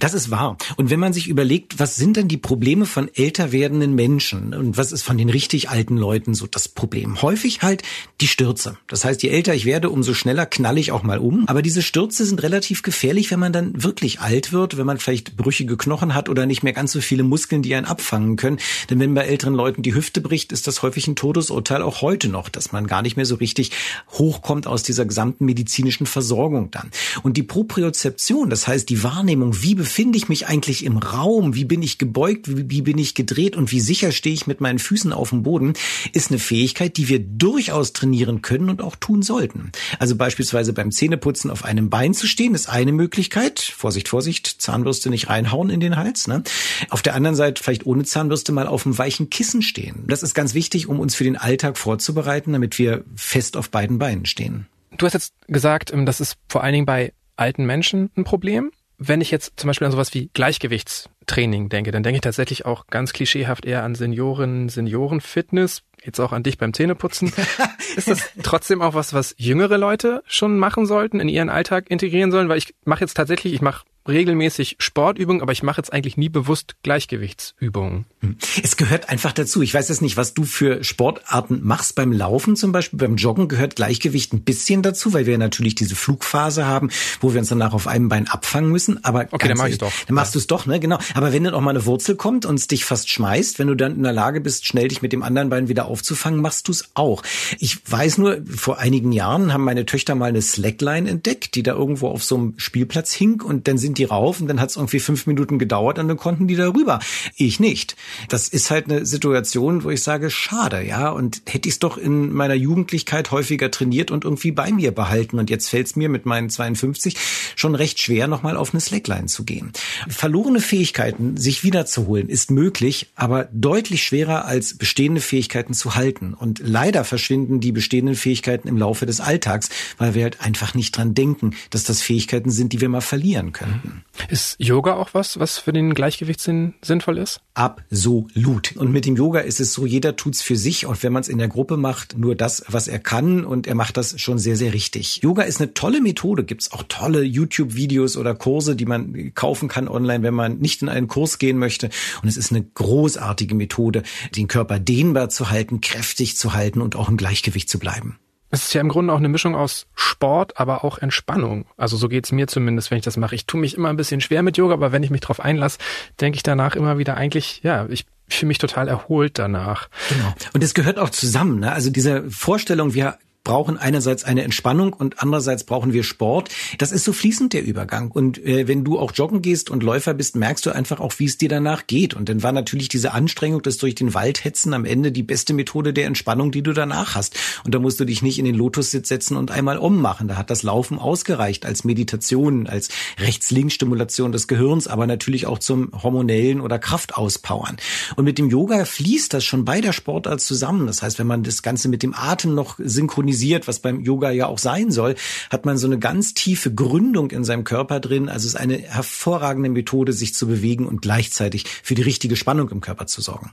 Speaker 1: Das ist wahr. Und wenn man sich überlegt, was sind denn die Probleme von älter werdenden Menschen und was ist von den richtig alten Leuten so das Problem? Häufig halt die Stürze. Das heißt, je älter ich werde, umso schneller knall ich auch mal um. Aber diese Stürze sind relativ gefährlich, wenn man dann wirklich alt wird, wenn man vielleicht brüchige Knochen hat oder nicht mehr ganz so viele Muskeln, die einen abfangen können. Denn wenn bei älteren Leuten die Hüfte bricht, ist das häufig ein Todesurteil auch heute noch, dass man gar nicht mehr so richtig hochkommt aus dieser gesamten medizinischen Versorgung dann. Und die Propriozeption, das heißt die Wahrnehmung, wie befinde ich mich eigentlich im Raum, wie bin ich gebeugt, wie, wie bin ich gedreht und wie sicher stehe ich mit meinen Füßen auf dem Boden, ist eine Fähigkeit, die wir durchaus trainieren können und auch tun sollten. Also beispielsweise beim Zähneputzen auf einem Bein zu stehen, ist eine Möglichkeit. Vorsicht, Vorsicht, Zahnbürste nicht reinhauen in den Hals. Ne? Auf der anderen Seite vielleicht ohne Zahnbürste mal auf einem weichen Kissen stehen. Das ist ganz wichtig, um uns für den Alltag vorzubereiten, damit wir fest auf beiden Beinen stehen.
Speaker 2: Du hast jetzt gesagt, ähm, das ist vor allen Dingen bei alten Menschen ein Problem wenn ich jetzt zum Beispiel an sowas wie Gleichgewichtstraining denke, dann denke ich tatsächlich auch ganz klischeehaft eher an Senioren, Seniorenfitness, jetzt auch an dich beim Zähneputzen. [laughs] ist das trotzdem auch was, was jüngere Leute schon machen sollten, in ihren Alltag integrieren sollen? Weil ich mache jetzt tatsächlich, ich mache regelmäßig Sportübungen, aber ich mache jetzt eigentlich nie bewusst Gleichgewichtsübungen.
Speaker 1: Hm. Es gehört einfach dazu. Ich weiß jetzt nicht, was du für Sportarten machst. Beim Laufen zum Beispiel, beim Joggen gehört Gleichgewicht ein bisschen dazu, weil wir natürlich diese Flugphase haben, wo wir uns danach auf einem Bein abfangen müssen. Aber
Speaker 2: okay, dann mach ich doch.
Speaker 1: Dann machst ja. du es doch, ne? Genau. Aber wenn dann auch mal eine Wurzel kommt und es dich fast schmeißt, wenn du dann in der Lage bist, schnell dich mit dem anderen Bein wieder aufzufangen, machst du es auch. Ich weiß nur, vor einigen Jahren haben meine Töchter mal eine Slackline entdeckt, die da irgendwo auf so einem Spielplatz hing und dann sind sind die rauf und dann hat es irgendwie fünf Minuten gedauert und dann konnten die darüber. Ich nicht. Das ist halt eine Situation, wo ich sage, schade, ja. Und hätte ich es doch in meiner Jugendlichkeit häufiger trainiert und irgendwie bei mir behalten. Und jetzt fällt es mir mit meinen 52 schon recht schwer, nochmal auf eine Slackline zu gehen. Verlorene Fähigkeiten sich wiederzuholen ist möglich, aber deutlich schwerer als bestehende Fähigkeiten zu halten. Und leider verschwinden die bestehenden Fähigkeiten im Laufe des Alltags, weil wir halt einfach nicht dran denken, dass das Fähigkeiten sind, die wir mal verlieren können.
Speaker 2: Ist Yoga auch was, was für den Gleichgewichtssinn sinnvoll ist?
Speaker 1: Absolut. Und mit dem Yoga ist es so, jeder tut's für sich und wenn man es in der Gruppe macht, nur das, was er kann und er macht das schon sehr, sehr richtig. Yoga ist eine tolle Methode. Gibt's auch tolle YouTube-Videos oder Kurse, die man kaufen kann online, wenn man nicht in einen Kurs gehen möchte. Und es ist eine großartige Methode, den Körper dehnbar zu halten, kräftig zu halten und auch im Gleichgewicht zu bleiben.
Speaker 2: Es ist ja im Grunde auch eine Mischung aus Sport, aber auch Entspannung. Also so geht's mir zumindest, wenn ich das mache. Ich tue mich immer ein bisschen schwer mit Yoga, aber wenn ich mich drauf einlasse, denke ich danach immer wieder eigentlich, ja, ich fühle mich total erholt danach.
Speaker 1: Genau. Und es gehört auch zusammen. Ne? Also diese Vorstellung, wir brauchen einerseits eine Entspannung und andererseits brauchen wir Sport. Das ist so fließend der Übergang. Und äh, wenn du auch joggen gehst und Läufer bist, merkst du einfach auch, wie es dir danach geht. Und dann war natürlich diese Anstrengung, das durch den Wald hetzen am Ende die beste Methode der Entspannung, die du danach hast. Und da musst du dich nicht in den Lotussitz setzen und einmal ummachen. Da hat das Laufen ausgereicht als Meditation, als Rechts-Links-Stimulation des Gehirns, aber natürlich auch zum hormonellen oder Kraftauspowern. Und mit dem Yoga fließt das schon bei der Sportart zusammen. Das heißt, wenn man das Ganze mit dem Atem noch synchronisiert, synchronisiert, was beim Yoga ja auch sein soll, hat man so eine ganz tiefe Gründung in seinem Körper drin. Also es ist eine hervorragende Methode, sich zu bewegen und gleichzeitig für die richtige Spannung im Körper zu sorgen.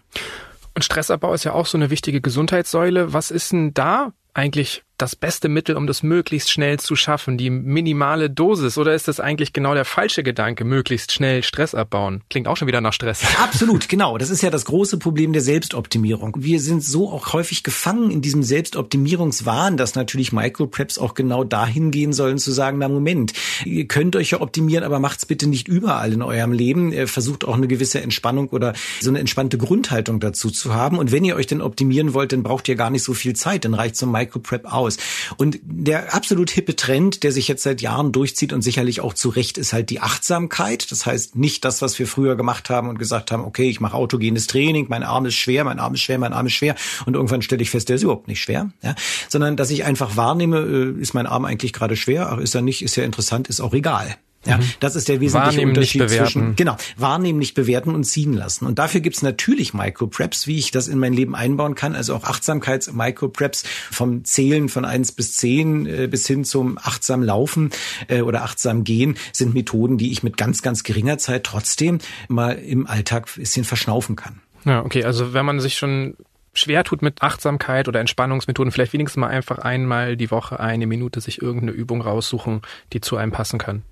Speaker 2: Und Stressabbau ist ja auch so eine wichtige Gesundheitssäule. Was ist denn da eigentlich das beste Mittel, um das möglichst schnell zu schaffen, die minimale Dosis? Oder ist das eigentlich genau der falsche Gedanke, möglichst schnell Stress abbauen? Klingt auch schon wieder nach Stress. [laughs]
Speaker 1: Absolut, genau. Das ist ja das große Problem der Selbstoptimierung. Wir sind so auch häufig gefangen in diesem Selbstoptimierungswahn, dass natürlich Micropreps auch genau dahin gehen sollen zu sagen, na Moment, ihr könnt euch ja optimieren, aber macht's bitte nicht überall in eurem Leben. Versucht auch eine gewisse Entspannung oder so eine entspannte Grundhaltung dazu zu haben. Und wenn ihr euch denn optimieren wollt, dann braucht ihr gar nicht so viel Zeit, dann reicht so ein Microprep aus raus. Und der absolut hippe Trend, der sich jetzt seit Jahren durchzieht und sicherlich auch zu Recht, ist halt die Achtsamkeit. Das heißt nicht das, was wir früher gemacht haben und gesagt haben, okay, ich mache autogenes Training, mein Arm ist schwer, mein Arm ist schwer, mein Arm ist schwer und irgendwann stelle ich fest, der ist überhaupt nicht schwer, ja? sondern dass ich einfach wahrnehme, äh, ist mein Arm eigentlich gerade schwer, ach ist er nicht, ist ja interessant, ist auch egal. Ja, mhm. das ist der wesentliche
Speaker 2: wahrnehmen,
Speaker 1: Unterschied zwischen genau wahrnehmen, nicht bewerten und ziehen lassen. Und dafür gibt's natürlich Micro-Preps, wie ich das in mein Leben einbauen kann. Also auch Achtsamkeits-Micro-Preps vom Zählen von eins bis zehn äh, bis hin zum achtsam Laufen äh, oder achtsam Gehen sind Methoden, die ich mit ganz, ganz geringer Zeit trotzdem mal im Alltag ein bisschen verschnaufen kann.
Speaker 2: Ja, okay. Also wenn man sich schon schwer tut mit Achtsamkeit oder Entspannungsmethoden, vielleicht wenigstens mal einfach einmal die Woche eine Minute sich irgendeine Übung raussuchen, die zu einem passen kann.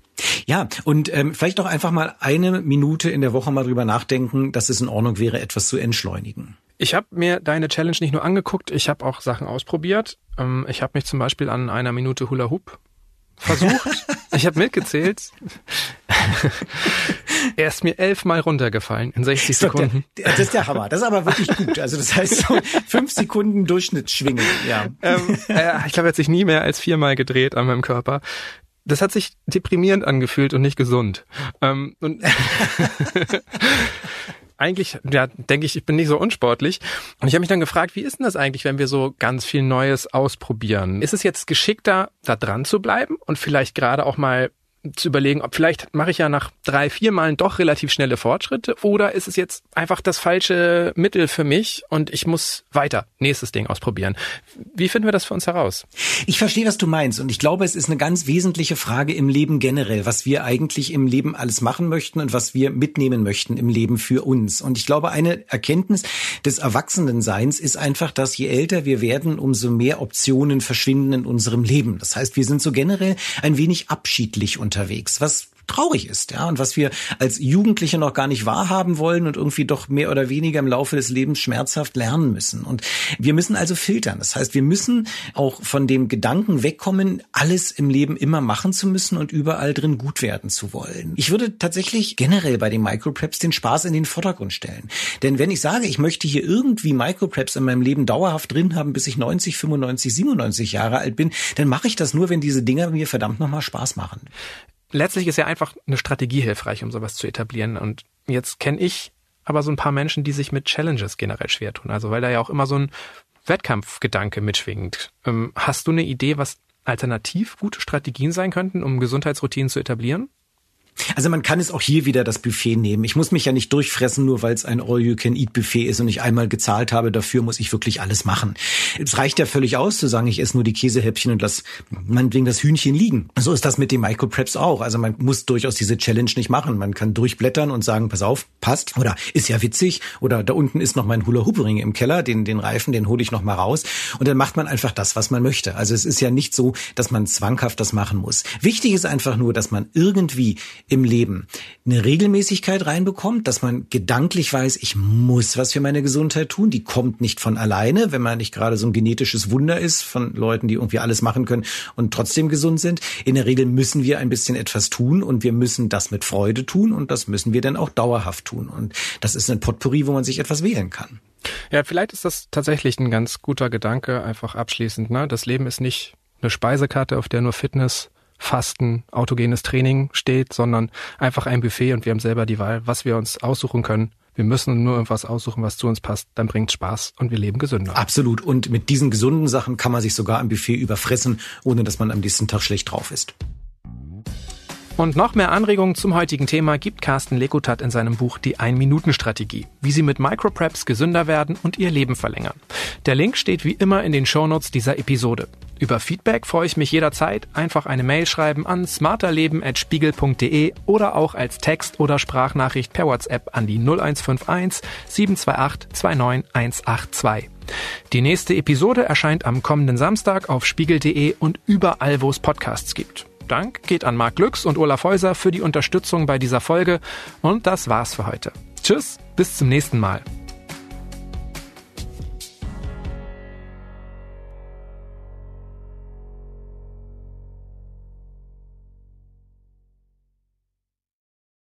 Speaker 1: Ja, und ähm, vielleicht auch einfach mal eine Minute in der Woche mal drüber nachdenken, dass es in Ordnung wäre, etwas zu entschleunigen.
Speaker 2: Ich habe mir deine Challenge nicht nur angeguckt, ich habe auch Sachen ausprobiert. Ähm, ich habe mich zum Beispiel an einer Minute Hula Hoop versucht. [laughs] ich habe mitgezählt. [laughs] er ist mir elfmal runtergefallen in 60 Sekunden.
Speaker 1: Der, das ist der Hammer. Das ist aber wirklich gut. Also das heißt so fünf Sekunden Durchschnittsschwingen. Ja.
Speaker 2: Ähm, äh, ich er hat sich nie mehr als viermal gedreht an meinem Körper das hat sich deprimierend angefühlt und nicht gesund. Ähm, und [laughs] eigentlich, ja, denke ich, ich bin nicht so unsportlich. Und ich habe mich dann gefragt, wie ist denn das eigentlich, wenn wir so ganz viel Neues ausprobieren? Ist es jetzt geschickter, da dran zu bleiben und vielleicht gerade auch mal zu überlegen, ob vielleicht mache ich ja nach drei, vier Malen doch relativ schnelle Fortschritte oder ist es jetzt einfach das falsche Mittel für mich und ich muss weiter nächstes Ding ausprobieren. Wie finden wir das für uns heraus?
Speaker 1: Ich verstehe, was du meinst und ich glaube, es ist eine ganz wesentliche Frage im Leben generell, was wir eigentlich im Leben alles machen möchten und was wir mitnehmen möchten im Leben für uns. Und ich glaube, eine Erkenntnis des Erwachsenenseins ist einfach, dass je älter wir werden, umso mehr Optionen verschwinden in unserem Leben. Das heißt, wir sind so generell ein wenig abschiedlich unterwegs, was traurig ist, ja, und was wir als Jugendliche noch gar nicht wahrhaben wollen und irgendwie doch mehr oder weniger im Laufe des Lebens schmerzhaft lernen müssen. Und wir müssen also filtern. Das heißt, wir müssen auch von dem Gedanken wegkommen, alles im Leben immer machen zu müssen und überall drin gut werden zu wollen. Ich würde tatsächlich generell bei den Micropreps den Spaß in den Vordergrund stellen. Denn wenn ich sage, ich möchte hier irgendwie Micropreps in meinem Leben dauerhaft drin haben, bis ich 90, 95, 97 Jahre alt bin, dann mache ich das nur, wenn diese Dinger mir verdammt nochmal Spaß machen
Speaker 2: letztlich ist ja einfach eine Strategie hilfreich, um sowas zu etablieren. Und jetzt kenne ich aber so ein paar Menschen, die sich mit Challenges generell schwer tun. Also weil da ja auch immer so ein Wettkampfgedanke mitschwingt. Ähm, hast du eine Idee, was alternativ gute Strategien sein könnten, um Gesundheitsroutinen zu etablieren?
Speaker 1: Also man kann es auch hier wieder das Buffet nehmen. Ich muss mich ja nicht durchfressen, nur weil es ein All-You-Can-Eat-Buffet ist und ich einmal gezahlt habe. Dafür muss ich wirklich alles machen. Es reicht ja völlig aus zu sagen, ich esse nur die Käsehäppchen und lass meinetwegen das Hühnchen liegen. So ist das mit den Micro-Preps auch. Also man muss durchaus diese Challenge nicht machen. Man kann durchblättern und sagen, pass auf, passt. Oder ist ja witzig. Oder da unten ist noch mein Hula-Hoop-Ring im Keller. Den, den Reifen, den hole ich noch mal raus. Und dann macht man einfach das, was man möchte. Also es ist ja nicht so, dass man zwanghaft das machen muss. Wichtig ist einfach nur, dass man irgendwie im Leben eine Regelmäßigkeit reinbekommt, dass man gedanklich weiß, ich muss was für meine Gesundheit tun. Die kommt nicht von alleine, wenn man nicht gerade so ein genetisches Wunder ist von Leuten, die irgendwie alles machen können und trotzdem gesund sind. In der Regel müssen wir ein bisschen etwas tun und wir müssen das mit Freude tun und das müssen wir dann auch dauerhaft tun. Und das ist ein Potpourri, wo man sich etwas wählen kann.
Speaker 2: Ja, vielleicht ist das tatsächlich ein ganz guter Gedanke, einfach abschließend. Ne? Das Leben ist nicht eine Speisekarte, auf der nur Fitness Fasten, autogenes Training steht, sondern einfach ein Buffet und wir haben selber die Wahl, was wir uns aussuchen können. Wir müssen nur irgendwas aussuchen, was zu uns passt. Dann bringt Spaß und wir leben gesünder.
Speaker 1: Absolut. Und mit diesen gesunden Sachen kann man sich sogar am Buffet überfressen, ohne dass man am nächsten Tag schlecht drauf ist.
Speaker 2: Und noch mehr Anregungen zum heutigen Thema gibt Carsten Lekutat in seinem Buch Die Ein-Minuten-Strategie, wie Sie mit Micropreps gesünder werden und Ihr Leben verlängern. Der Link steht wie immer in den Shownotes dieser Episode. Über Feedback freue ich mich jederzeit. Einfach eine Mail schreiben an smarterleben.spiegel.de oder auch als Text- oder Sprachnachricht per WhatsApp an die 0151 728 29182. Die nächste Episode erscheint am kommenden Samstag auf spiegel.de und überall, wo es Podcasts gibt. Dank geht an Marc Glücks und Olaf Häuser für die Unterstützung bei dieser Folge. Und das war's für heute. Tschüss, bis zum nächsten Mal.